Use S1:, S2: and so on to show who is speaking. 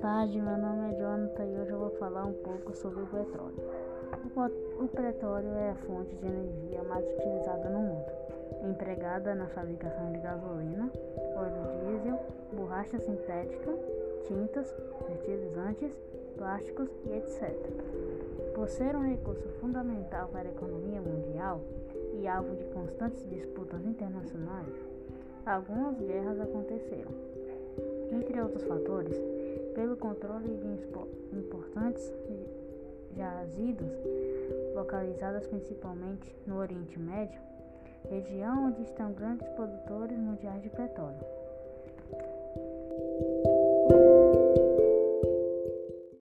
S1: tarde, meu nome é Jonathan e hoje eu vou falar um pouco sobre o petróleo. O petróleo é a fonte de energia mais utilizada no mundo, empregada na fabricação de gasolina, óleo diesel, borracha sintética, tintas, fertilizantes, plásticos e etc. Por ser um recurso fundamental para a economia mundial e alvo de constantes disputas internacionais, algumas guerras aconteceram. Entre outros fatores, pelo controle de importantes jazidos localizados principalmente no Oriente Médio, região onde estão grandes produtores mundiais de petróleo.